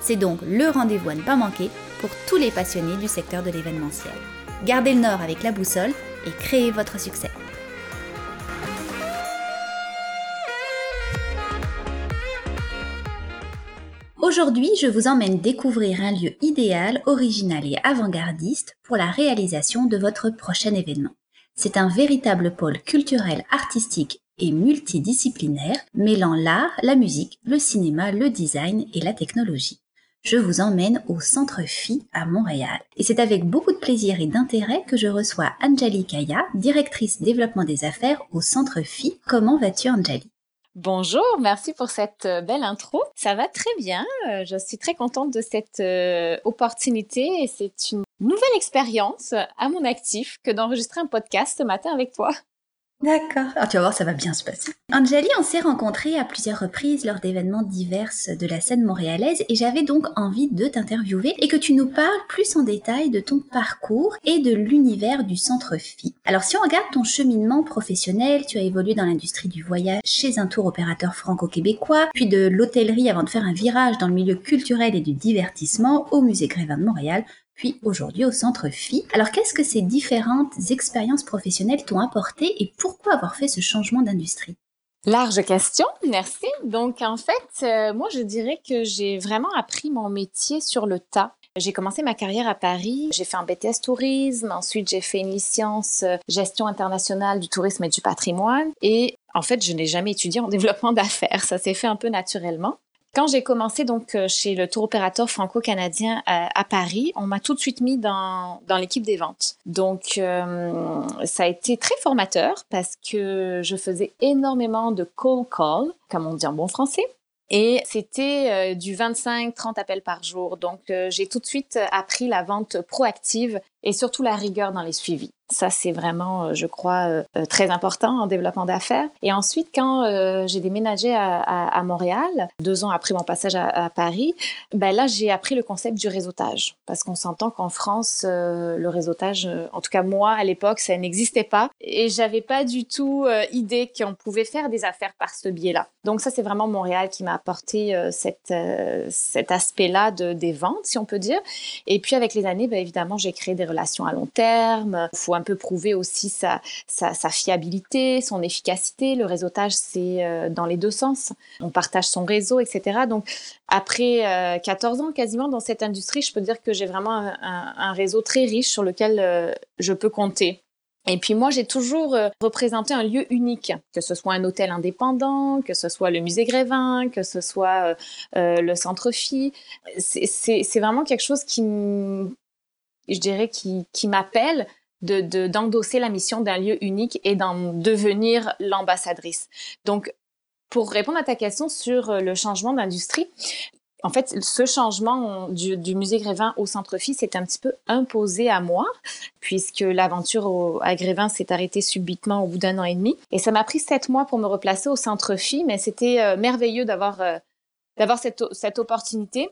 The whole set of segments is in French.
C'est donc le rendez-vous à ne pas manquer pour tous les passionnés du secteur de l'événementiel. Gardez le nord avec la boussole et créez votre succès. Aujourd'hui, je vous emmène découvrir un lieu idéal, original et avant-gardiste pour la réalisation de votre prochain événement. C'est un véritable pôle culturel, artistique et multidisciplinaire, mêlant l'art, la musique, le cinéma, le design et la technologie je vous emmène au Centre Phi à Montréal. Et c'est avec beaucoup de plaisir et d'intérêt que je reçois Anjali Kaya, directrice développement des affaires au Centre Phi. Comment vas-tu Anjali? Bonjour, merci pour cette euh, belle intro. Ça va très bien. Euh, je suis très contente de cette euh, opportunité et c'est une nouvelle expérience à mon actif que d'enregistrer un podcast ce matin avec toi. D'accord. Alors, tu vas voir, ça va bien se passer. Angeli, on s'est rencontrés à plusieurs reprises lors d'événements divers de la scène montréalaise et j'avais donc envie de t'interviewer et que tu nous parles plus en détail de ton parcours et de l'univers du centre FI. Alors, si on regarde ton cheminement professionnel, tu as évolué dans l'industrie du voyage chez un tour opérateur franco-québécois, puis de l'hôtellerie avant de faire un virage dans le milieu culturel et du divertissement au musée Grévin de Montréal, puis aujourd'hui au Centre Phi. Alors qu'est-ce que ces différentes expériences professionnelles t'ont apporté et pourquoi avoir fait ce changement d'industrie? Large question, merci. Donc en fait, euh, moi je dirais que j'ai vraiment appris mon métier sur le tas. J'ai commencé ma carrière à Paris, j'ai fait un BTS tourisme, ensuite j'ai fait une licence euh, gestion internationale du tourisme et du patrimoine et en fait, je n'ai jamais étudié en développement d'affaires, ça s'est fait un peu naturellement. Quand j'ai commencé donc euh, chez le tour opérateur franco-canadien à, à, Paris, on m'a tout de suite mis dans, dans l'équipe des ventes. Donc euh, ça a été très formateur parce que je faisais énormément de cold call, comme on dit en bon français. Et c'était euh, du 25-30 appels par jour. Donc, euh, j'ai tout de suite appris la vente proactive et surtout la rigueur dans les suivis. Ça, c'est vraiment, euh, je crois, euh, euh, très important en développement d'affaires. Et ensuite, quand j'ai déménagé à, Montréal, deux ans après mon passage à, Paris, ben là, j'ai appris le concept du réseautage. Parce qu'on s'entend qu'en France, le réseautage, en tout cas moi, à l'époque, ça n'existait pas. Et j'avais pas du tout idée qu'on pouvait faire des affaires par ce biais-là. Donc ça, c'est vraiment Montréal qui m'a apporté cet aspect-là de, des ventes, si on peut dire. Et puis, avec les années, ben, évidemment, j'ai créé des relations à long terme. faut un peu prouver aussi sa, fiabilité, son efficacité. Le réseautage, c'est euh, dans les deux sens. On partage son réseau, etc. Donc, après 14 euh, ans quasiment dans cette industrie, je peux dire que j'ai vraiment un, réseau très riche sur lequel euh, je peux compter. Et puis moi, j'ai toujours représenté un lieu unique, que ce soit un hôtel indépendant, que ce soit le musée Grévin, que ce soit le centre Phi. C'est vraiment quelque chose qui, je dirais, qui m'appelle de d'endosser la mission d'un lieu unique et d'en devenir l'ambassadrice. Donc, pour répondre à ta question sur euh, le changement d'industrie, en fait, ce changement du, du musée Grévin au Centre Phi s'est un petit peu imposé à moi, puisque l'aventure à Grévin s'est arrêtée subitement au bout d'un an et demi. Et ça m'a pris sept mois pour me replacer au Centre Phi, mais c'était euh, merveilleux d'avoir euh, cette, cette opportunité.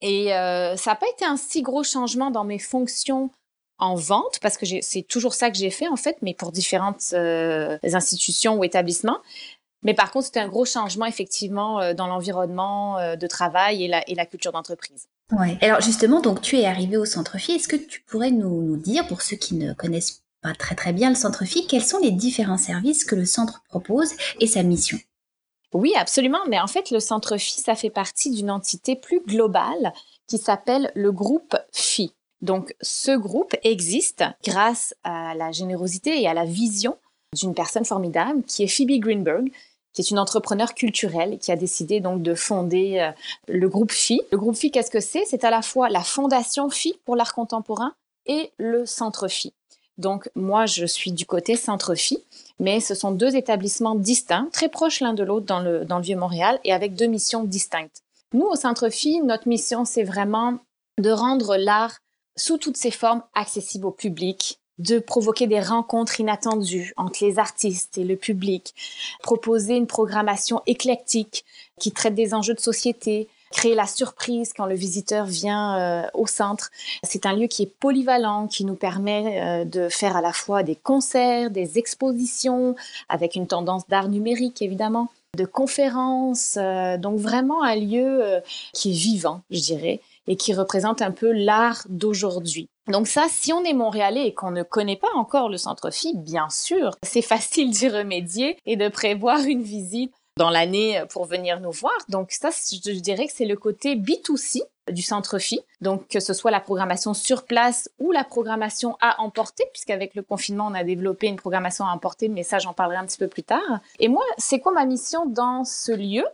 Et euh, ça n'a pas été un si gros changement dans mes fonctions en vente, parce que c'est toujours ça que j'ai fait en fait, mais pour différentes euh, institutions ou établissements. Mais par contre, c'était un gros changement effectivement euh, dans l'environnement euh, de travail et la, et la culture d'entreprise. Ouais. Alors justement, donc tu es arrivé au Centre Phi. Est-ce que tu pourrais nous, nous, dire, pour ceux qui ne connaissent pas très très bien le Centre Phi, quels sont les différents services que le centre propose et sa mission? Oui, absolument. Mais en fait, le Centre Phi, ça fait partie d'une entité plus globale qui s'appelle le groupe Phi. Donc ce groupe existe grâce à la générosité et à la vision d'une personne formidable qui est Phoebe Greenberg, qui est une entrepreneur culturelle qui a décidé donc de fonder euh, le groupe Phi. Le groupe Phi, qu'est-ce que c'est? C'est à la fois la fondation Phi pour l'art contemporain et le centre Phi. Donc moi, je suis du côté centre Phi, mais ce sont deux établissements distincts, très proches l'un de l'autre dans le, dans le Vieux-Montréal et avec deux missions distinctes. Nous, au centre Phi, notre mission, c'est vraiment de rendre l'art sous toutes ses formes accessibles au public, de provoquer des rencontres inattendues entre les artistes et le public, proposer une programmation éclectique qui traite des enjeux de société, créer la surprise quand le visiteur vient euh, au centre. C'est un lieu qui est polyvalent, qui nous permet euh, de faire à la fois des concerts, des expositions, avec une tendance d'art numérique évidemment, de conférences, euh, donc vraiment un lieu qui est vivant, je dirais, et qui représente un peu l'art d'aujourd'hui. Donc ça, si on est montréalais et qu'on ne connaît pas encore le centre Phi, bien sûr, c'est facile d'y remédier et de prévoir une visite dans l'année pour venir nous voir. Donc ça, je dirais que c'est le côté B2C du centre Phi. Donc que ce soit la programmation sur place ou la programmation à emporter, puisqu'avec le confinement, on a développé une programmation à emporter, mais ça, j'en parlerai un petit peu plus tard. Et moi, c'est quoi ma mission dans ce lieu?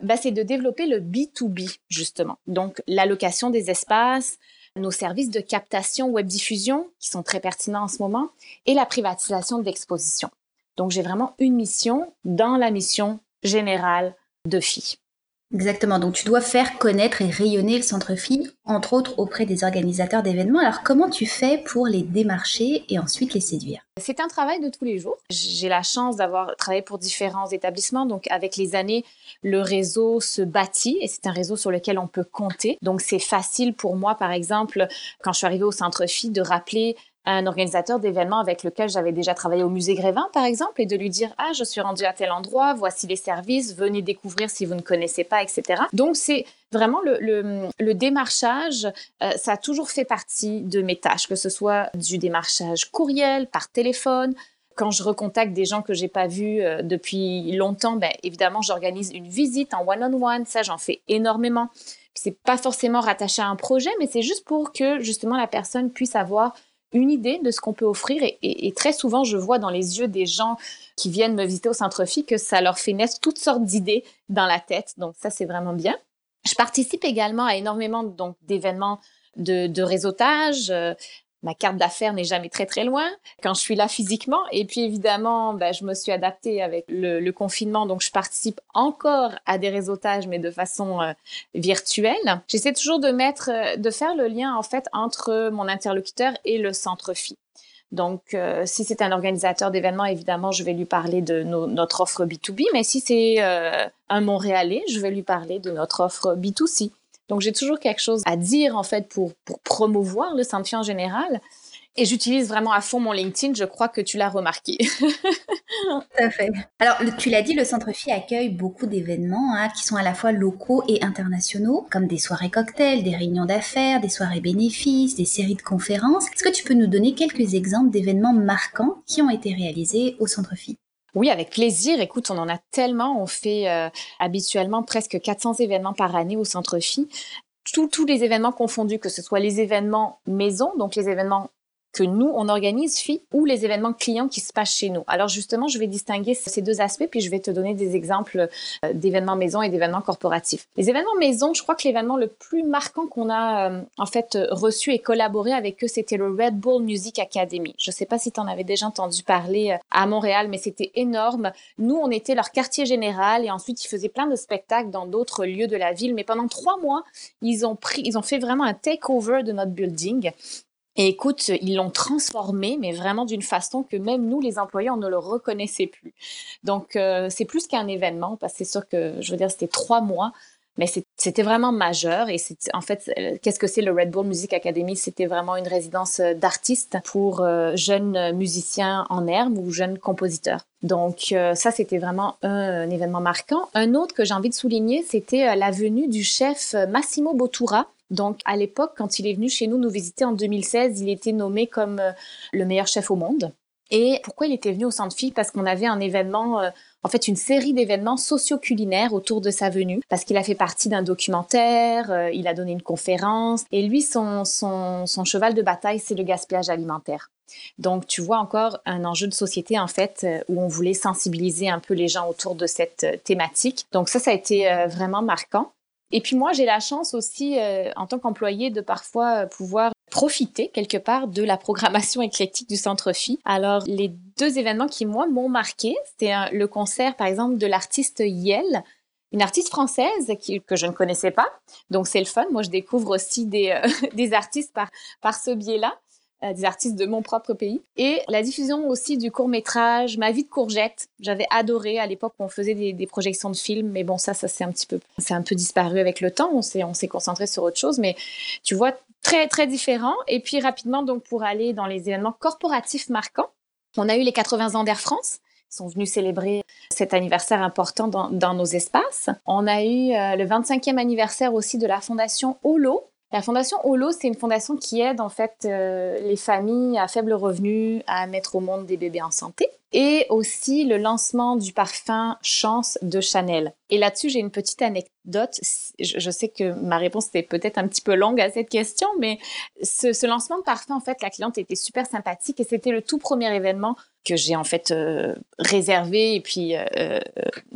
Bah, c'est de développer le B2B, justement. Donc, l'allocation des espaces, nos services de captation web diffusion, qui sont très pertinents en ce moment, et la privatisation de l'exposition. Donc, j'ai vraiment une mission dans la mission générale de FI. Exactement, donc tu dois faire connaître et rayonner le centre Phi, entre autres auprès des organisateurs d'événements. Alors comment tu fais pour les démarcher et ensuite les séduire? C'est un travail de tous les jours. J'ai la chance d'avoir travaillé pour différents établissements, donc avec les années, le réseau se bâtit et c'est un réseau sur lequel on peut compter. Donc c'est facile pour moi, par exemple, quand je suis arrivée au centre Phi, de rappeler un organisateur d'événements avec lequel j'avais déjà travaillé au musée Grévin, par exemple, et de lui dire ah je suis rendu à tel endroit, voici les services, venez découvrir si vous ne connaissez pas, etc. Donc c'est vraiment le, le, démarchage, euh, ça a toujours fait partie de mes tâches, que ce soit du démarchage courriel, par téléphone. Quand je recontacte des gens que j'ai pas vus euh, depuis longtemps, ben évidemment j'organise une visite en one on one, ça j'en fais énormément. C'est pas forcément rattaché à un projet, mais c'est juste pour que justement la personne puisse avoir une idée de ce qu'on peut offrir. Et, très souvent, je vois dans les yeux des gens qui viennent me visiter au centre phi que ça leur fait naître toutes sortes d'idées dans la tête. Donc ça, c'est vraiment bien. Je participe également à énormément donc d'événements de, de réseautage. Ma carte d'affaires n'est jamais très très loin quand je suis là physiquement. Et puis évidemment, ben, je me suis adaptée avec le, confinement, donc je participe encore à des réseautages, mais de façon euh, virtuelle. J'essaie toujours de mettre, euh, de faire le lien en fait entre mon interlocuteur et le centre phi. Donc, euh, si c'est un organisateur d'événements, évidemment, je vais lui parler de notre offre B2B, mais si c'est un Montréalais, je vais lui parler de notre offre B2C. Donc, j'ai toujours quelque chose à dire, en fait, pour, promouvoir le Sanfi en général. Et j'utilise vraiment à fond mon LinkedIn, je crois que tu l'as remarqué. Tout à fait. Alors, tu l'as dit, le Centre Phi accueille beaucoup d'événements hein, qui sont à la fois locaux et internationaux, comme des soirées cocktails, des réunions d'affaires, des soirées bénéfices, des séries de conférences. Est-ce que tu peux nous donner quelques exemples d'événements marquants qui ont été réalisés au Centre Phi? Oui, avec plaisir. Écoute, on en a tellement. On fait euh, habituellement presque 400 événements par année au Centre Phi. tous les événements confondus, que ce soit les événements maison, donc les événements que nous, on organise, ou les événements clients qui se passent chez nous. Alors justement, je vais distinguer ces deux aspects, puis je vais te donner des exemples euh, d'événements maison et d'événements corporatifs. Les événements maison, je crois que l'événement le plus marquant qu'on a euh, en fait reçu et collaboré avec eux, c'était le Red Bull Music Academy. Je ne sais pas si tu en avais déjà entendu parler euh, à Montréal, mais c'était énorme. Nous, on était leur quartier général et ensuite ils faisaient plein de spectacles dans d'autres lieux de la ville. Mais pendant trois mois, ils ont pris, ils ont fait vraiment un takeover de notre building. Et écoute, ils l'ont transformé, mais vraiment d'une façon que même nous, les employés, on ne le reconnaissait plus. Donc, euh, c'est plus qu'un événement, parce que c'est sûr que, je veux dire, c'était trois mois, mais c'était vraiment majeur. Et en fait, euh, qu'est-ce que c'est le Red Bull Music Academy? C'était vraiment une résidence euh, d'artistes pour jeunes musiciens en herbe ou jeunes compositeurs. Donc, ça, c'était vraiment un, événement marquant. Un autre que j'ai envie de souligner, c'était la venue du chef Massimo Bottura, donc, à l'époque, quand il est venu chez nous nous visiter en 2016, il était nommé comme euh, le meilleur chef au monde. Et pourquoi il était venu au Centre Phi? Parce qu'on avait un événement, euh, en fait, une série d'événements socio-culinaires autour de sa venue. Parce qu'il a fait partie d'un documentaire, euh, il a donné une conférence. Et lui, son cheval de bataille, c'est le gaspillage alimentaire. Donc, tu vois encore un enjeu de société, en fait, où on voulait sensibiliser un peu les gens autour de cette thématique. Donc, ça, ça a été vraiment marquant. Et puis moi, j'ai la chance aussi, euh, en tant qu'employé, de parfois euh, pouvoir profiter quelque part de la programmation éclectique du Centre Phi. Alors, les deux événements qui, moi, m'ont marqué, c'était le concert, par exemple, de l'artiste Yel, une artiste française que je ne connaissais pas. Donc c'est le fun. Moi, je découvre aussi des, euh, des artistes par, par ce biais-là. Euh, des artistes de mon propre pays. Et la diffusion aussi du court métrage Ma vie de courgette. J'avais adoré à l'époque où on faisait des, projections de films, mais bon, ça, ça c'est un petit peu, c'est un peu disparu avec le temps. On s'est, on s'est concentré sur autre chose, mais tu vois, très, très différent. Et puis rapidement, donc, pour aller dans les événements corporatifs marquants, on a eu les 80 ans d'Air France sont venus célébrer cet anniversaire important dans, dans nos espaces. On a eu euh, le 25e anniversaire aussi de la fondation Holo, la fondation Holo, c'est une fondation qui aide en fait euh, les familles à faible revenu à mettre au monde des bébés en santé et aussi le lancement du parfum Chance de Chanel. Et là-dessus, j'ai une petite anecdote. Je, sais que ma réponse était peut-être un petit peu longue à cette question, mais ce, lancement de parfum, en fait, la cliente était super sympathique et c'était le tout premier événement que j'ai en fait euh, réservé et puis euh,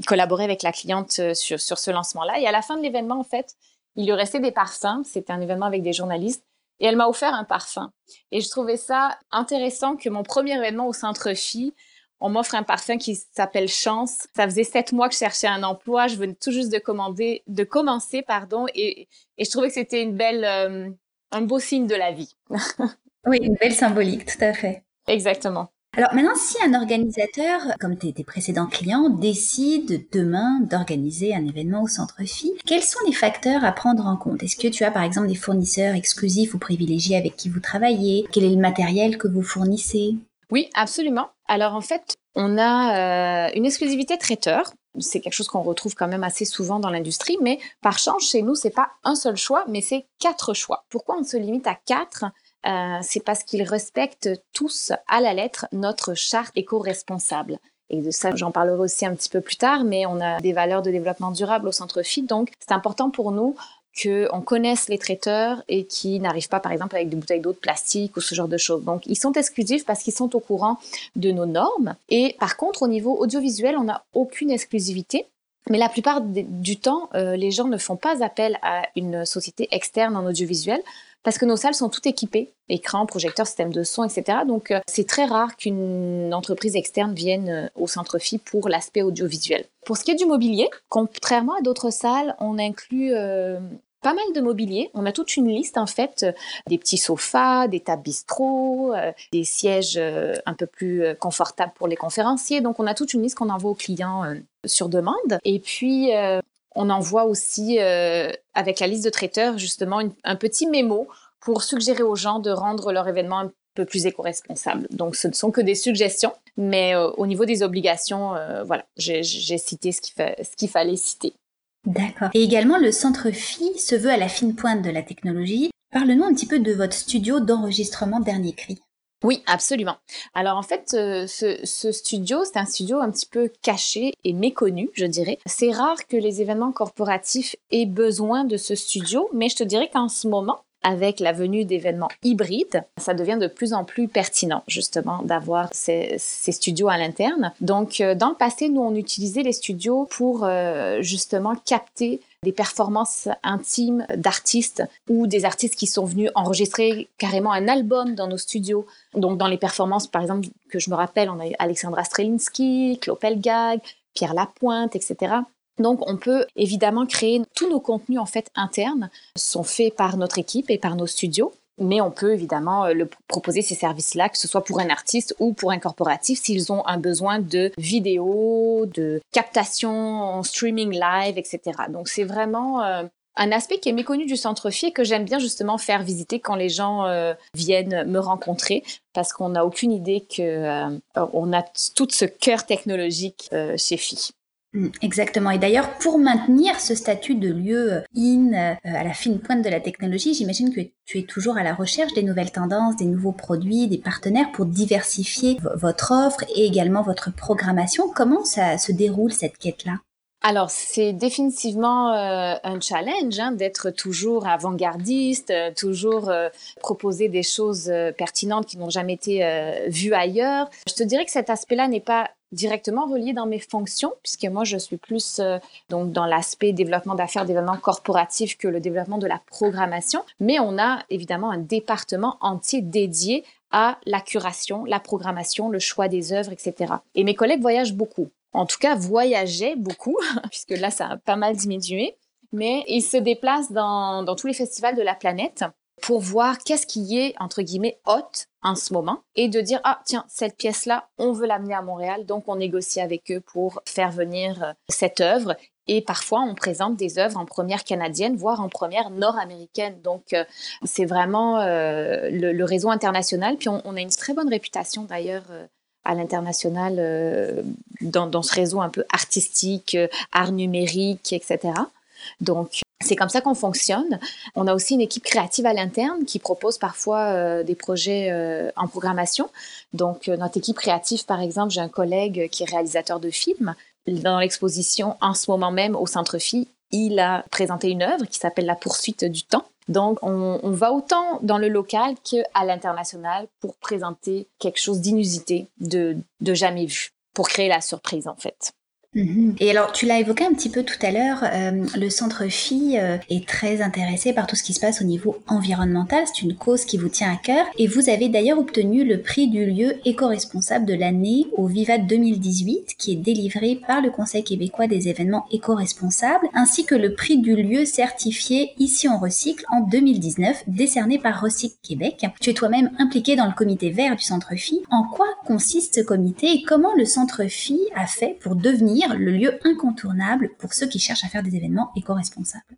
collaboré avec la cliente sur, sur ce lancement-là. Et à la fin de l'événement, en fait, il lui restait des parfums. C'était un événement avec des journalistes. Et elle m'a offert un parfum. Et je trouvais ça intéressant que mon premier événement au Centre Phi, on m'offre un parfum qui s'appelle Chance. Ça faisait sept mois que je cherchais un emploi. Je venais tout juste de commander, de commencer, pardon. Et, et je trouvais que c'était une belle, euh, un beau signe de la vie. oui, une belle symbolique, tout à fait. Exactement. Alors maintenant, si un organisateur, comme tes, précédents clients, décide demain d'organiser un événement au Centre Phi, quels sont les facteurs à prendre en compte? Est-ce que tu as par exemple des fournisseurs exclusifs ou privilégiés avec qui vous travaillez? Quel est le matériel que vous fournissez? Oui, absolument. Alors en fait, on a euh, une exclusivité traiteur. C'est quelque chose qu'on retrouve quand même assez souvent dans l'industrie, mais par chance, chez nous, c'est pas un seul choix, mais c'est quatre choix. Pourquoi on se limite à quatre? Euh, c'est parce qu'ils respectent tous à la lettre notre charte éco-responsable. Et de ça, j'en parlerai aussi un petit peu plus tard, mais on a des valeurs de développement durable au centre FIT, donc c'est important pour nous qu'on connaisse les traiteurs et qui n'arrivent pas, par exemple, avec des bouteilles d'eau de plastique ou ce genre de choses. Donc, ils sont exclusifs parce qu'ils sont au courant de nos normes. Et par contre, au niveau audiovisuel, on n'a aucune exclusivité. Mais la plupart du temps, euh, les gens ne font pas appel à une société externe en audiovisuel parce que nos salles sont toutes équipées, écran, projecteur, système de son, etc. Donc euh, c'est très rare qu'une entreprise externe vienne euh, au centre phi pour l'aspect audiovisuel. Pour ce qui est du mobilier, contrairement à d'autres salles, on inclut euh, pas mal de mobilier. On a toute une liste en fait, des petits sofas, des tables bistrot, des sièges un peu plus confortables pour les conférenciers. Donc on a toute une liste qu'on envoie aux clients sur demande. Et puis on envoie aussi, euh, avec la liste de traiteurs, justement, un petit mémo pour suggérer aux gens de rendre leur événement un peu plus éco-responsable. Donc, ce ne sont que des suggestions, mais euh, au niveau des obligations, euh, voilà, j'ai cité ce qu'il fallait citer. D'accord. Et également, le Centre Phi se veut à la fine pointe de la technologie. Parle-nous un petit peu de votre studio d'enregistrement Dernier Cri. Oui, absolument. Alors en fait, euh, ce, studio, c'est un studio un petit peu caché et méconnu, je dirais. C'est rare que les événements corporatifs aient besoin de ce studio, mais je te dirais qu'en ce moment, avec la venue d'événements hybrides, ça devient de plus en plus pertinent justement d'avoir ces, studios à l'interne. Donc euh, dans le passé, nous on utilisait les studios pour euh, justement capter des performances intimes d'artistes ou des artistes qui sont venus enregistrer carrément un album dans nos studios. Donc dans les performances, par exemple, que je me rappelle, on a eu Alexandra Strelinski, Clopel Gag, Pierre Lapointe, etc. Donc on peut évidemment créer tous nos contenus en fait internes sont faits par notre équipe et par nos studios mais on peut évidemment euh, le proposer ces services-là, que ce soit pour un artiste ou pour un corporatif, s'ils ont un besoin de vidéo, de captation en streaming live, etc. Donc c'est vraiment euh, un aspect qui est méconnu du centre FI et que j'aime bien justement faire visiter quand les gens euh, viennent me rencontrer parce qu'on n'a aucune idée que on a tout ce cœur technologique chez FI. Exactement. Et d'ailleurs, pour maintenir ce statut de lieu euh, in euh, à la fine pointe de la technologie, j'imagine que tu es toujours à la recherche des nouvelles tendances, des nouveaux produits, des partenaires pour diversifier votre offre et également votre programmation. Comment ça se déroule cette quête-là? Alors, c'est définitivement euh, un challenge hein, d'être toujours avant-gardiste, toujours proposer des choses pertinentes qui n'ont jamais été vues ailleurs. Je te dirais que cet aspect-là n'est pas directement relié dans mes fonctions, puisque moi, je suis plus euh, donc dans l'aspect développement d'affaires, développement corporatif que le développement de la programmation. Mais on a évidemment un département entier dédié à la curation, la programmation, le choix des œuvres, etc. Et mes collègues voyagent beaucoup. en tout cas, voyageait beaucoup, puisque là, ça a pas mal diminué. Mais il se déplace dans, dans tous les festivals de la planète pour voir qu'est-ce qui est, entre guillemets, hot en ce moment et de dire, ah, tiens, cette pièce-là, on veut l'amener à Montréal, donc on négocie avec eux pour faire venir euh, cette œuvre. Et parfois, on présente des œuvres en première canadienne, voire en première nord-américaine. Donc, euh, c'est vraiment euh, le, réseau international. Puis, on, a une très bonne réputation d'ailleurs à l'international dans, dans, ce réseau un peu artistique, art numérique, etc. Donc, c'est comme ça qu'on fonctionne. On a aussi une équipe créative à l'interne qui propose parfois euh, des projets euh, en programmation. Donc, euh, notre équipe créative, par exemple, j'ai un collègue qui est réalisateur de films. Dans l'exposition, en ce moment même, au Centre Phi, il a présenté une œuvre qui s'appelle La poursuite du temps. Donc, on, va autant dans le local qu'à l'international pour présenter quelque chose d'inusité, de jamais vu, pour créer la surprise, en fait. Mhm. Et alors, tu l'as évoqué un petit peu tout à l'heure, euh, le Centre Phi euh, est très intéressé par tout ce qui se passe au niveau environnemental. C'est une cause qui vous tient à cœur. Et vous avez d'ailleurs obtenu le prix du lieu éco-responsable de l'année au Vivat 2018, qui est délivré par le Conseil québécois des événements éco-responsables, ainsi que le prix du lieu certifié Ici on recycle en 2019, décerné par Recycle Québec. Tu es toi-même impliqué dans le comité vert du Centre Phi. En quoi consiste ce comité et comment le Centre Phi a fait pour devenir le lieu incontournable pour ceux qui cherchent à faire des événements éco-responsables.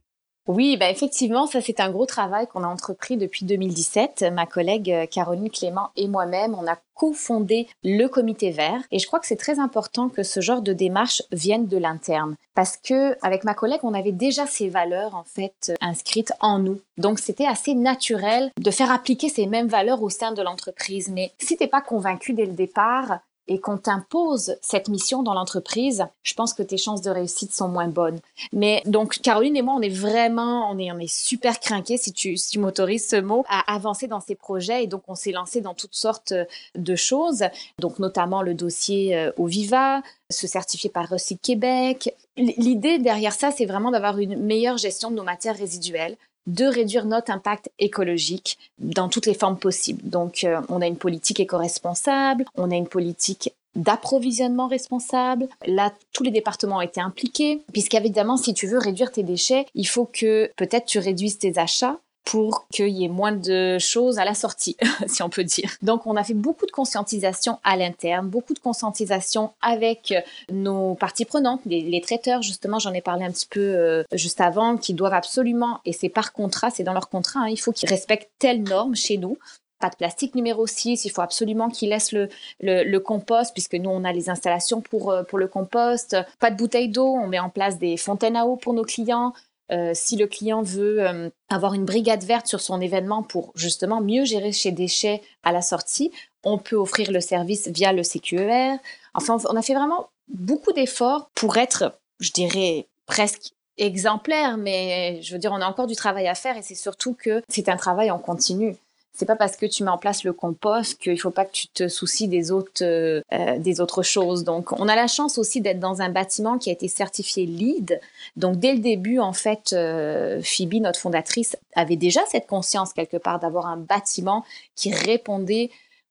Oui, bah effectivement, ça c'est un gros travail qu'on a entrepris depuis 2017. Ma collègue euh, Caroline Clément et moi-même, on a cofondé le comité vert et je crois que c'est très important que ce genre de démarche vienne de l'interne parce que avec ma collègue, on avait déjà ces valeurs en fait inscrites en nous. Donc c'était assez naturel de faire appliquer ces mêmes valeurs au sein de l'entreprise. Mais si t'es pas convaincu dès le départ, et qu'on t'impose cette mission dans l'entreprise, je pense que tes chances de réussite sont moins bonnes. Mais donc Caroline et moi, on est vraiment, on est, on est super craqués, si tu, si tu m'autorises ce mot, à avancer dans ces projets et donc on s'est lancé dans toutes sortes de choses, donc notamment le dossier euh, au Viva, se certifier par Recycle Québec. L'idée derrière ça, c'est vraiment d'avoir une meilleure gestion de nos matières résiduelles, de réduire notre impact écologique dans toutes les formes possibles. Donc, euh, on a une politique éco-responsable, on a une politique d'approvisionnement responsable. Là, tous les départements ont été impliqués, puisqu'évidemment, si tu veux réduire tes déchets, il faut que peut-être tu réduises tes achats, pour qu'il y ait moins de choses à la sortie, si on peut dire. Donc, on a fait beaucoup de conscientisation à l'interne, beaucoup de conscientisation avec nos parties prenantes, les, traiteurs, justement, j'en ai parlé un petit peu euh, juste avant, qui doivent absolument, et c'est par contrat, c'est dans leur contrat, hein, il faut qu'ils respectent telle norme chez nous pas de plastique numéro 6, il faut absolument qu'ils laissent le, compost, puisque nous, on a les installations pour, euh, pour le compost. Pas de bouteilles d'eau, on met en place des fontaines à eau pour nos clients. Euh, si le client veut euh, avoir une brigade verte sur son événement pour justement mieux gérer ses déchets à la sortie, on peut offrir le service via le CQER. Enfin, on a fait vraiment beaucoup d'efforts pour être, je dirais, presque exemplaire, mais je veux dire, on a encore du travail à faire et c'est surtout que c'est un travail en continu c'est pas parce que tu mets en place le compost qu'il faut pas que tu te soucies des autres euh, euh, des autres choses. Donc on a la chance aussi d'être dans un bâtiment qui a été certifié LEED. Donc dès le début en fait euh, Phoebe notre fondatrice avait déjà cette conscience quelque part d'avoir un bâtiment qui répondait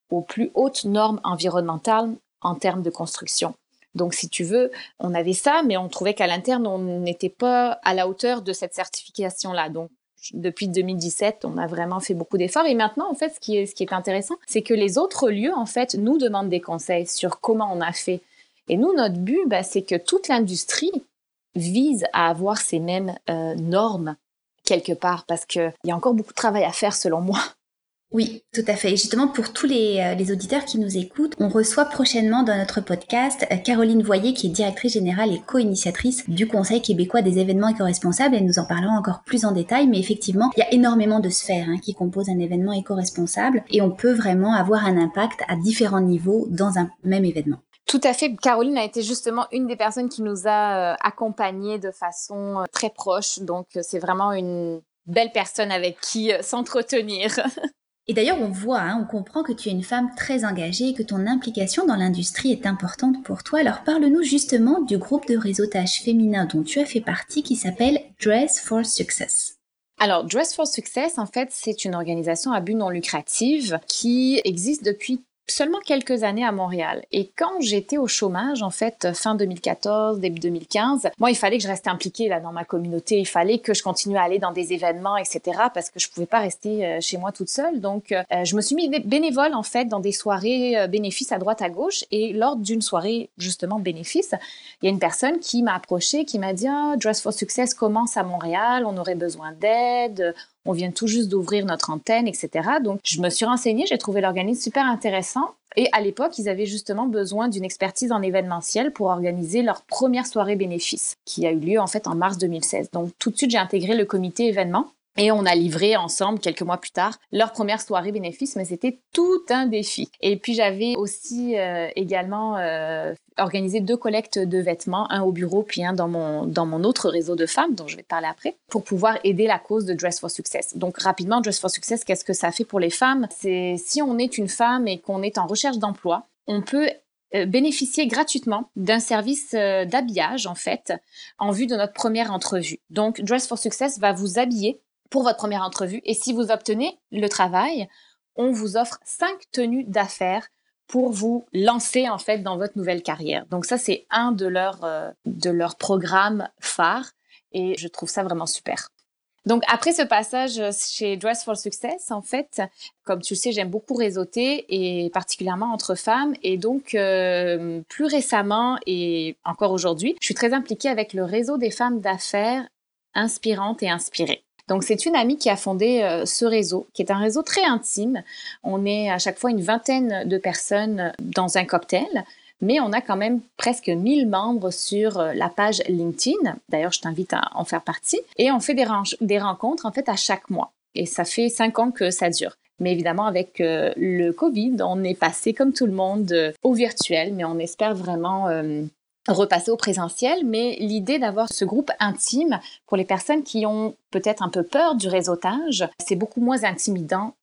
aux plus hautes normes environnementales en termes de construction. Donc, si tu veux, on avait ça, mais on trouvait qu'à l'interne, on n'était pas à la hauteur de cette certification-là. Donc, depuis 2017, on a vraiment fait beaucoup d'efforts. Et maintenant, en fait, ce qui est, intéressant, c'est que les autres lieux, en fait, nous demandent des conseils sur comment on a fait. Et nous, notre but, bah, c'est que toute l'industrie vise à avoir ces mêmes euh, normes quelque part, parce qu'il y a encore beaucoup de travail à faire, selon moi. Oui, tout à fait. Et justement, pour tous euh, les, auditeurs qui nous écoutent, on reçoit prochainement dans notre podcast euh, Caroline Voyer, qui est directrice générale et co-initiatrice du Conseil québécois des événements éco-responsables, et nous en parlerons encore plus en détail. Mais effectivement, il y a énormément de sphères hein, qui composent un événement éco-responsable, et on peut vraiment avoir un impact à différents niveaux dans un même événement. Tout à fait. Caroline a été justement une des personnes qui nous a euh, accompagnés de façon très proche. Donc, c'est vraiment une belle personne avec qui s'entretenir. Et d'ailleurs, on voit, hein, on comprend que tu es une femme très engagée et que ton implication dans l'industrie est importante pour toi. Alors parle-nous justement du groupe de réseautage féminin dont tu as fait partie qui s'appelle Dress for Success. Alors, Dress for Success, en fait, c'est une organisation à but non lucratif qui existe depuis seulement quelques années à Montréal. Et quand j'étais au chômage, en fait, fin 2014, début 2015, moi, il fallait que je reste impliquée là dans ma communauté. Il fallait que je continue à aller dans des événements, etc. Parce que je pouvais pas rester euh, chez moi toute seule. Donc, euh, je me suis mis bénévole en fait dans des soirées euh, bénéfices à droite à gauche. Et lors d'une soirée justement bénéfice, il y a une personne qui m'a approché, qui m'a dit ah, Dress for Success commence à Montréal, on aurait besoin d'aide on vient tout juste d'ouvrir notre antenne, etc. Donc, je me suis renseignée, j'ai trouvé l'organisme super intéressant. Et à l'époque, ils avaient justement besoin d'une expertise en événementiel pour organiser leur première soirée bénéfice, qui a eu lieu en fait en mars 2016. Donc, tout de suite, j'ai intégré le comité événement. Et on a livré ensemble, quelques mois plus tard, leur première soirée bénéfice, mais c'était tout un défi. Et puis j'avais aussi euh, également euh, organisé deux collectes de vêtements, un au bureau, puis un dans mon, dans mon autre réseau de femmes, dont je vais te parler après, pour pouvoir aider la cause de Dress for Success. Donc rapidement, Dress for Success, qu'est-ce que ça fait pour les femmes? C'est si on est une femme et qu'on est en recherche d'emploi, on peut euh, bénéficier gratuitement d'un service d'habillage en fait en vue de notre première entrevue. Donc Dress for Success va vous habiller pour votre première entrevue. Et si vous obtenez le travail, on vous offre cinq tenues d'affaires pour vous lancer en fait dans votre nouvelle carrière. Donc ça c'est un de leurs euh, de leurs programmes phares et je trouve ça vraiment super. Donc après ce passage chez Dress for Success, en fait, comme tu le sais, j'aime beaucoup réseauter et particulièrement entre femmes. Et donc euh, plus récemment et encore aujourd'hui, je suis très impliquée avec le réseau des femmes d'affaires inspirantes et inspirées. Donc c'est une amie qui a fondé euh, ce réseau, qui est un réseau très intime. On est à chaque fois une vingtaine de personnes dans un cocktail, mais on a quand même presque 1000 membres sur euh, la page LinkedIn. D'ailleurs, je t'invite à en faire partie. Et on fait des, des rencontres en fait à chaque mois. Et ça fait cinq ans que ça dure. Mais évidemment, avec euh, le Covid, on est passé comme tout le monde au virtuel, mais on espère vraiment repasser au présentiel, mais l'idée d'avoir ce groupe intime pour les personnes qui ont peut-être un peu peur du réseautage, c'est beaucoup moins intimidant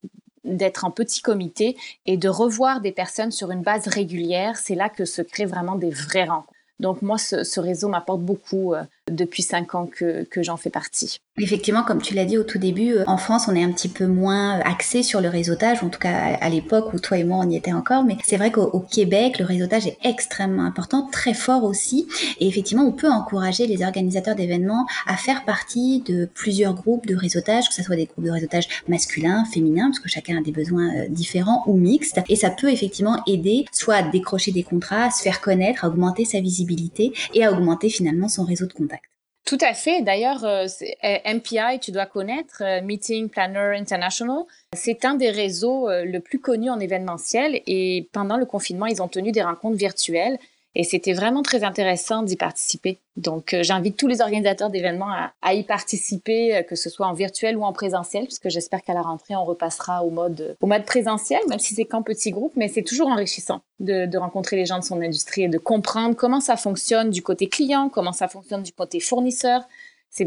d'être en petit comité et de revoir des personnes sur une base régulière. C'est là que se créent vraiment des vraies rencontres. Donc moi, ce, réseau m'apporte beaucoup euh, depuis cinq ans que, que j'en fais partie. Effectivement, comme tu l'as dit au tout début, euh, en France, on est un petit peu moins euh, axé sur le réseautage, en tout cas à l'époque où toi et moi on y était encore, mais c'est vrai qu'au Québec, le réseautage est extrêmement important, très fort aussi, et effectivement, on peut encourager les organisateurs d'événements à faire partie de plusieurs groupes de réseautage, que ce soit des groupes de réseautage masculins, féminins, parce que chacun a des besoins différents ou mixtes, et ça peut effectivement aider soit à décrocher des contrats, à se faire connaître, à augmenter sa visibilité et à augmenter finalement son réseau de contacts. Tout à fait. D'ailleurs, euh, euh, MPI, tu dois connaître, euh, Meeting Planner International, c'est un des réseaux le plus connus en événementiel. Et pendant le confinement, ils ont tenu des rencontres virtuelles et c'était vraiment très intéressant d'y participer. Donc, euh, j'invite tous les organisateurs d'événements à, y participer, euh, que ce soit en virtuel ou en présentiel, puisque j'espère qu'à la rentrée, on repassera au mode, au mode présentiel, même si c'est qu'en petit groupe, mais c'est toujours enrichissant de, de rencontrer les gens de son industrie et de comprendre comment ça fonctionne du côté client, comment ça fonctionne du côté fournisseur.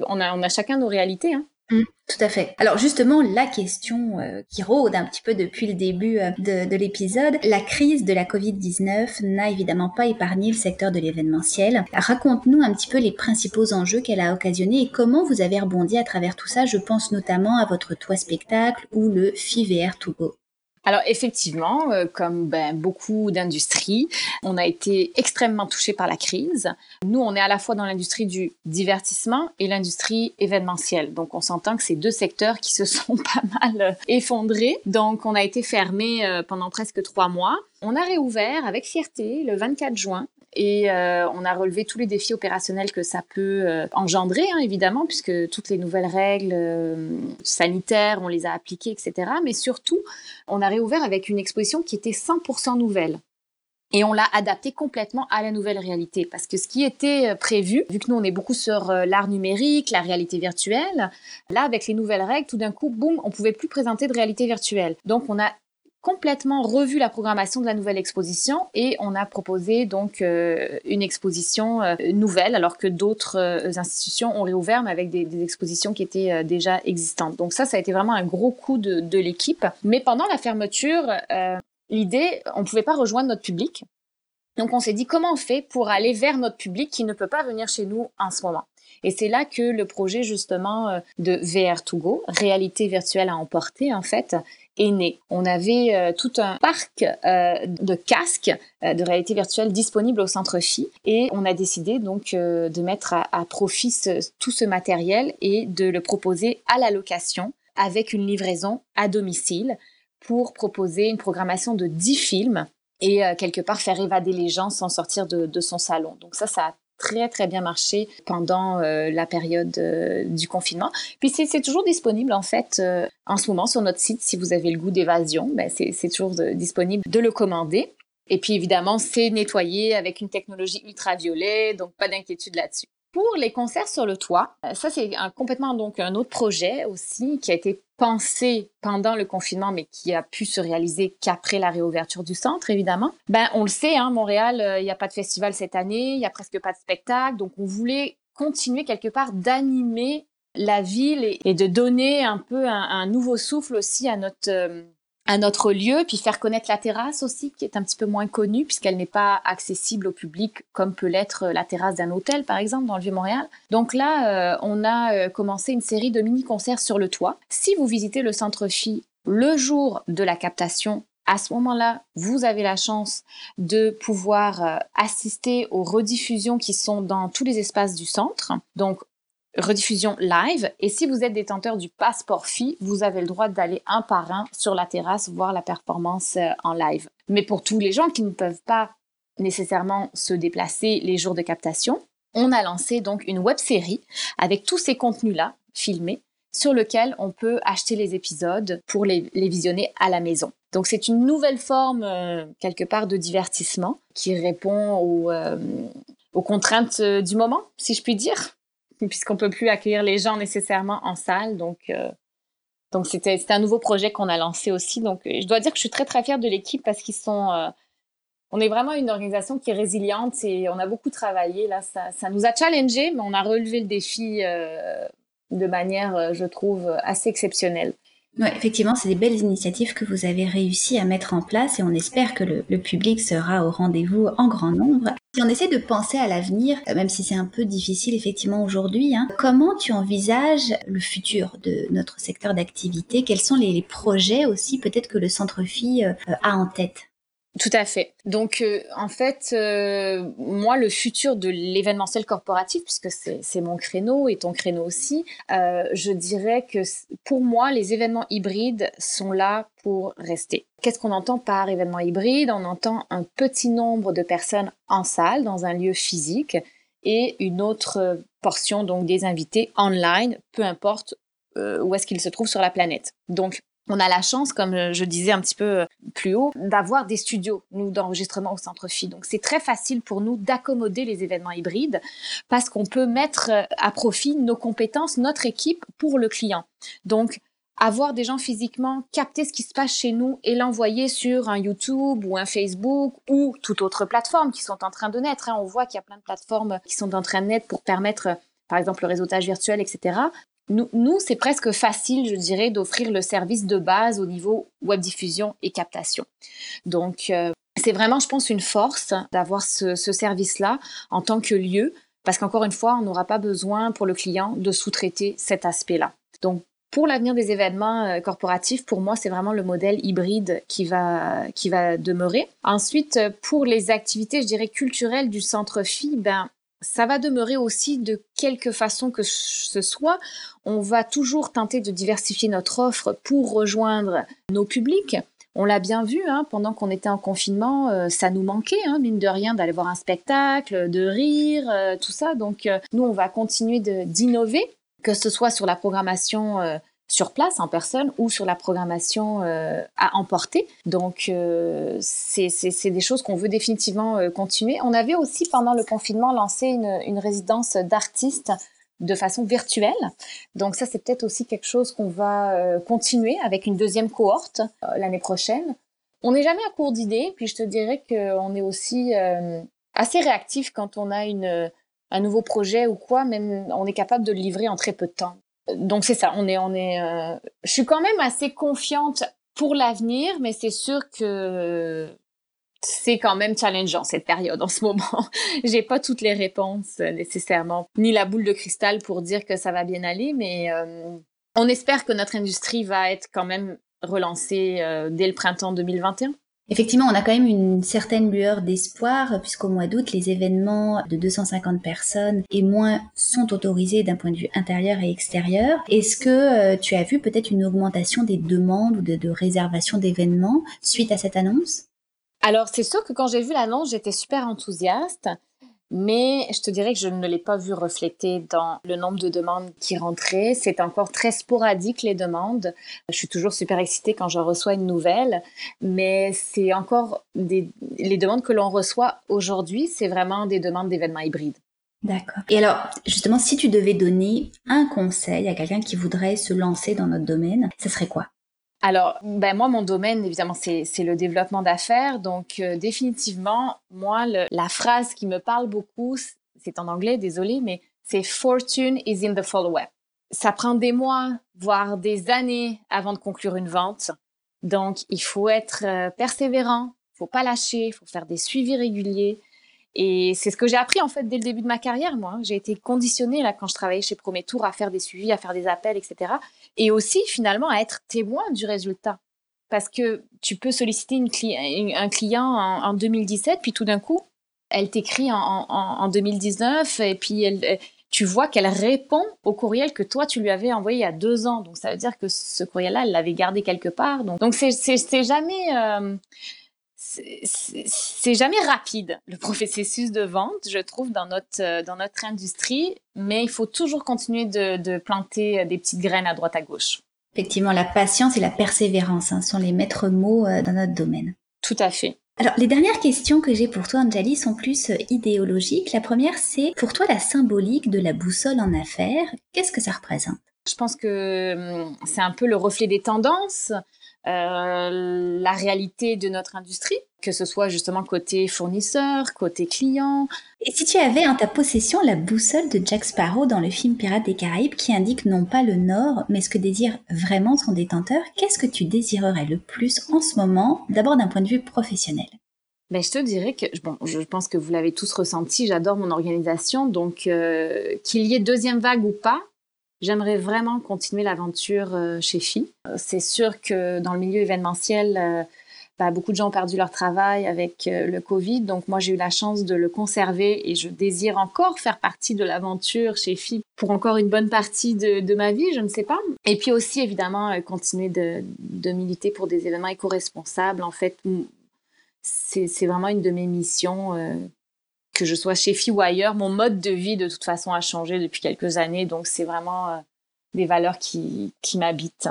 On a, on a chacun nos réalités, hein. Mmh, tout à fait. Alors justement, la question euh, qui rôde un petit peu depuis le début euh, de, de l'épisode, la crise de la Covid-19 n'a évidemment pas épargné le secteur de l'événementiel. Raconte-nous un petit peu les principaux enjeux qu'elle a occasionnés et comment vous avez rebondi à travers tout ça. Je pense notamment à votre toit spectacle ou le FIVR to go. Alors effectivement, euh, comme ben, beaucoup d'industries, on a été extrêmement touché par la crise. Nous, on est à la fois dans l'industrie du divertissement et l'industrie événementielle. Donc on s'entend que c'est deux secteurs qui se sont pas mal euh, effondrés. Donc on a été fermé euh, pendant presque trois mois. On a réouvert avec fierté le 24 juin et euh, on a relevé tous les défis opérationnels que ça peut euh, engendrer, hein, évidemment, puisque toutes les nouvelles règles euh, sanitaires, on les a appliquées, etc. Mais surtout, on a réouvert avec une exposition qui était 100% nouvelle. Et on l'a adapté complètement à la nouvelle réalité. Parce que ce qui était prévu, vu que nous, on est beaucoup sur l'art numérique, la réalité virtuelle, là, avec les nouvelles règles, tout d'un coup, boum, on pouvait plus présenter de réalité virtuelle. Donc, on a complètement revu la programmation de la nouvelle exposition et on a proposé donc euh, une exposition euh, nouvelle alors que d'autres euh, institutions ont réouvert mais avec des, expositions qui étaient déjà existantes. Donc ça, ça a été vraiment un gros coup de, l'équipe. Mais pendant la fermeture, l'idée, on ne pouvait pas rejoindre notre public. Donc on s'est dit comment on fait pour aller vers notre public qui ne peut pas venir chez nous en ce moment? Et c'est là que le projet justement de VR 2 Go, réalité virtuelle à emporter en fait, On avait euh, tout un parc euh, de casques euh, de réalité virtuelle disponibles au centre Phi et on a décidé donc de mettre à, à profit tout ce matériel et de le proposer à la location avec une livraison à domicile pour proposer une programmation de 10 films et quelque part faire évader les gens sans sortir de, de son salon. Donc ça, ça a très très bien marché pendant euh, la période euh, du confinement. Puis c'est toujours disponible en fait euh, en ce moment sur notre site si vous avez le goût d'évasion, ben c'est toujours disponible de le commander. Et puis évidemment, c'est nettoyé avec une technologie ultraviolet, donc pas d'inquiétude là-dessus. Pour les concerts sur le toit, euh, ça c'est un, complètement donc un autre projet aussi qui a été pensé pendant le confinement, mais qui a pu se réaliser qu'après la réouverture du centre, évidemment. Ben, on le sait, hein, Montréal, euh, il n'y a pas de festival cette année, il n'y a presque pas de spectacle, donc on voulait continuer quelque part d'animer la ville et, de donner un peu un, nouveau souffle aussi à notre euh, à notre lieu, puis faire connaître la terrasse aussi, qui est un petit peu moins connue, puisqu'elle n'est pas accessible au public comme peut l'être la terrasse d'un hôtel, par exemple, dans le Vieux-Montréal. Donc là, euh, on a euh, commencé une série de mini-concerts sur le toit. Si vous visitez le centre Phi le jour de la captation, à ce moment-là, vous avez la chance de pouvoir euh, assister aux rediffusions qui sont dans tous les espaces du centre. Donc, rediffusion live. Et si vous êtes détenteur du passeport FI, vous avez le droit d'aller un par un sur la terrasse voir la performance euh, en live. Mais pour tous les gens qui ne peuvent pas nécessairement se déplacer les jours de captation, on a lancé donc une web série avec tous ces contenus-là filmés sur lequel on peut acheter les épisodes pour les, visionner à la maison. Donc c'est une nouvelle forme euh, quelque part de divertissement qui répond aux, euh, aux contraintes du moment, si je puis dire puisqu'on peut plus accueillir les gens nécessairement en salle. Donc, euh, donc c'était, un nouveau projet qu'on a lancé aussi. Donc, euh, je dois dire que je suis très, très fière de l'équipe parce qu'ils sont, euh, on est vraiment une organisation qui est résiliente et on a beaucoup travaillé. Là, ça, nous a challengé, mais on a relevé le défi de manière, je trouve, assez exceptionnelle. Oui, effectivement, c'est des belles initiatives que vous avez réussi à mettre en place et on espère que le public sera au rendez-vous en grand nombre. Si on essaie de penser à l'avenir, euh, même si c'est un peu difficile effectivement aujourd'hui, hein, comment tu envisages le futur de notre secteur d'activité? Quels sont les, les projets aussi peut-être que le Centre Phi euh, a en tête? Tout à fait. Donc, euh, en fait, euh, moi, le futur de l'événementiel corporatif, puisque c'est mon créneau et ton créneau aussi, euh, je dirais que pour moi, les événements hybrides sont là pour rester. Qu'est-ce qu'on entend par événement hybride? On entend un petit nombre de personnes en salle, dans un lieu physique, et une autre portion, donc des invités online, peu importe où est-ce qu'ils se trouvent sur la planète. Donc, on a la chance, comme euh, je disais un petit peu euh, plus haut, d'avoir des studios, nous, d'enregistrement au Centre Phi. Donc, c'est très facile pour nous d'accommoder les événements hybrides parce qu'on peut mettre euh, à profit nos compétences, notre équipe pour le client. Donc, avoir des gens physiquement capter ce qui se passe chez nous et l'envoyer sur un YouTube ou un Facebook ou toute autre plateforme qui sont en train de naître. Hein. On voit qu'il y a plein de plateformes qui sont en train de naître pour permettre par exemple le réseautage virtuel, etc nous, c'est presque facile, je dirais, d'offrir le service de base au niveau web diffusion et captation. Donc, euh, c'est vraiment, je pense, une force d'avoir ce, service-là en tant que lieu, parce qu'encore une fois, on n'aura pas besoin pour le client de sous-traiter cet aspect-là. Donc, pour l'avenir des événements euh, corporatifs, pour moi, c'est vraiment le modèle hybride qui va, qui va demeurer. Ensuite, pour les activités, je dirais, culturelles du centre phi, ben, ça va demeurer aussi de quelque façon que ce soit. On va toujours tenter de diversifier notre offre pour rejoindre nos publics. On l'a bien vu, hein, pendant qu'on était en confinement, euh, ça nous manquait, hein, mine de rien, d'aller voir un spectacle, de rire, euh, tout ça. Donc, euh, nous, on va continuer d'innover, que ce soit sur la programmation sur place en personne ou sur la programmation euh, à emporter. Donc, euh, c'est des choses qu'on veut définitivement euh, continuer. On avait aussi, pendant le confinement, lancé une, une résidence d'artistes de façon virtuelle. Donc ça, c'est peut-être aussi quelque chose qu'on va continuer avec une deuxième cohorte l'année prochaine. On n'est jamais à court d'idées, puis je te dirais qu'on est aussi assez réactif quand on a une, un nouveau projet ou quoi, même on est capable de le livrer en très peu de temps donc c'est ça, on est, on est. Euh, je suis quand même assez confiante pour l'avenir, mais c'est sûr que c'est quand même challengeant cette période en ce moment. J'ai pas toutes les réponses euh, nécessairement, ni la boule de cristal pour dire que ça va bien aller, mais euh, on espère que notre industrie va être quand même relancer dès le printemps 2021. Effectivement, on a quand même une certaine lueur d'espoir, puisqu'au mois d'août, les événements de 250 personnes et moins sont autorisés d'un point de vue intérieur et extérieur. Est-ce que euh, tu as vu peut-être une augmentation des demandes ou de, de réservation d'événements suite à cette annonce? Alors, c'est sûr que quand j'ai vu l'annonce, j'étais super enthousiaste mais je te dirais que je ne l'ai pas vu reflété dans le nombre de demandes qui rentraient. C'est encore très sporadique les demandes. Je suis toujours super excitée quand je reçois une nouvelle, mais c'est encore des les demandes que l'on reçoit aujourd'hui, c'est vraiment des demandes d'événements hybrides. D'accord. Et alors, justement, si tu devais donner un conseil à quelqu'un qui voudrait se lancer dans notre domaine, ce serait quoi? Alors, ben moi, mon domaine, évidemment, c'est le développement d'affaires. Donc, euh, définitivement, moi, la phrase qui me parle beaucoup, c'est en anglais, désolé, mais c'est Fortune is in the follow-up. Ça prend des mois, voire des années avant de conclure une vente. Donc, il faut être euh, persévérant, il faut pas lâcher, il faut faire des suivis réguliers. Et c'est ce que j'ai appris en fait dès le début de ma carrière, moi. J'ai été conditionnée là quand je travaillais chez Prometour à faire des suivis, à faire des appels, etc. Et aussi finalement à être témoin du résultat. Parce que tu peux solliciter un client en, 2017, puis tout d'un coup, elle t'écrit en, en, 2019, et puis elle, tu vois qu'elle répond au courriel que toi tu lui avais envoyé il y a deux ans. Donc ça veut dire que ce courriel-là, elle l'avait gardé quelque part. Donc donc c'est jamais euh, c'est jamais rapide le processus de vente, je trouve, dans notre, euh, dans notre industrie, mais il faut toujours continuer de, planter euh, des petites graines à droite à gauche. Effectivement, la patience et la persévérance hein, sont les maîtres mots euh, dans notre domaine. Tout à fait. Alors, les dernières questions que j'ai pour toi, Anjali, sont plus idéologiques. La première, c'est pour toi la symbolique de la boussole en affaires. Qu'est-ce que ça représente? Je pense que hum, c'est un peu le reflet des tendances. Euh, la réalité de notre industrie, que ce soit justement côté fournisseur, côté client. Et si tu avais en ta possession la boussole de Jack Sparrow dans le film Pirates des Caraïbes qui indique non pas le nord, mais ce que désire vraiment son détenteur, qu'est-ce que tu désirerais le plus en ce moment, d'abord d'un point de vue professionnel? Ben, je te dirais que, bon, je pense que vous l'avez tous ressenti, j'adore mon organisation, donc euh, qu'il y ait deuxième vague ou pas, J'aimerais vraiment continuer l'aventure euh, chez FI. Euh, c'est sûr que dans le milieu événementiel, euh, bah, beaucoup de gens ont perdu leur travail avec le Covid. Donc moi, j'ai eu la chance de le conserver et je désire encore faire partie de l'aventure chez FI pour encore une bonne partie de, ma vie, je ne sais pas. Et puis aussi, évidemment, continuer de, de militer pour des événements éco-responsables. En fait, c'est vraiment une de mes missions que je sois chez FI ou ailleurs, mon mode de vie de toute façon a changé depuis quelques années. Donc c'est vraiment euh, des valeurs qui, qui m'habitent.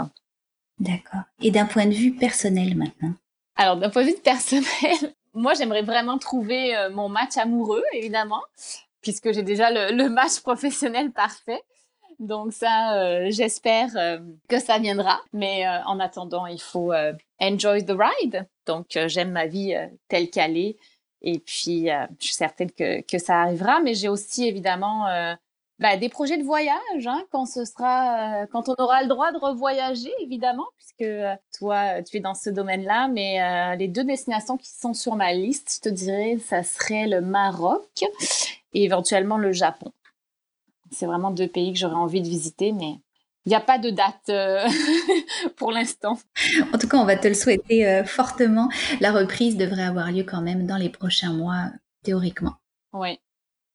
D'accord. Et d'un point de vue personnel maintenant? Alors d'un point de vue personnel, moi j'aimerais vraiment trouver euh, mon match amoureux, évidemment, puisque j'ai déjà le, match professionnel parfait. Donc ça, euh, j'espère que ça viendra. Mais en attendant, il faut enjoy the ride. Donc j'aime ma vie telle qu'elle est et puis, euh, je suis certaine que, ça arrivera, mais j'ai aussi évidemment euh, bah, des projets de voyage hein, quand ce sera, euh, quand on aura le droit de revoyager, évidemment, puisque toi, tu es dans ce domaine-là. Mais les deux destinations qui sont sur ma liste, je te dirais, ça serait le Maroc et éventuellement le Japon. C'est vraiment deux pays que j'aurais envie de visiter, mais il n'y a pas de date euh, pour l'instant. En tout cas, on va te le souhaiter euh, fortement. La reprise devrait avoir lieu quand même dans les prochains mois, théoriquement. Oui.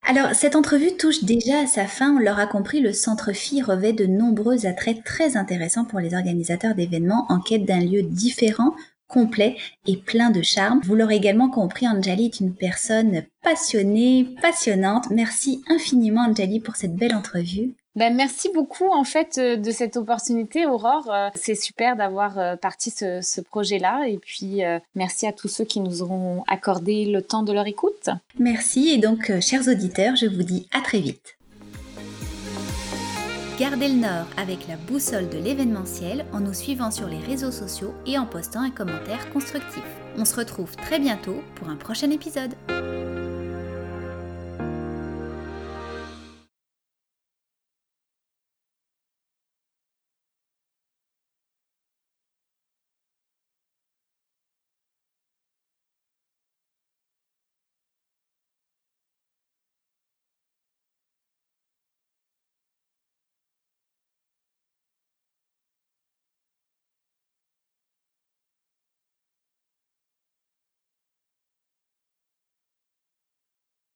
Alors, cette entrevue touche déjà à sa fin. On l'aura compris, le Centre Phi revêt de nombreux attraits très intéressants pour les organisateurs d'événements en quête d'un lieu différent, complet et plein de charme. Vous l'aurez également compris, Anjali est une personne passionnée, passionnante. Merci infiniment, Anjali, pour cette belle entrevue. Ben, merci beaucoup en fait euh, de cette opportunité, Aurore. Euh, c'est super d'avoir euh, parti ce, ce projet-là et puis merci à tous ceux qui nous auront accordé le temps de leur écoute. Merci et donc chers auditeurs, je vous dis à très vite. Gardez le nord avec la boussole de l'événementiel en nous suivant sur les réseaux sociaux et en postant un commentaire constructif. On se retrouve très bientôt pour un prochain épisode.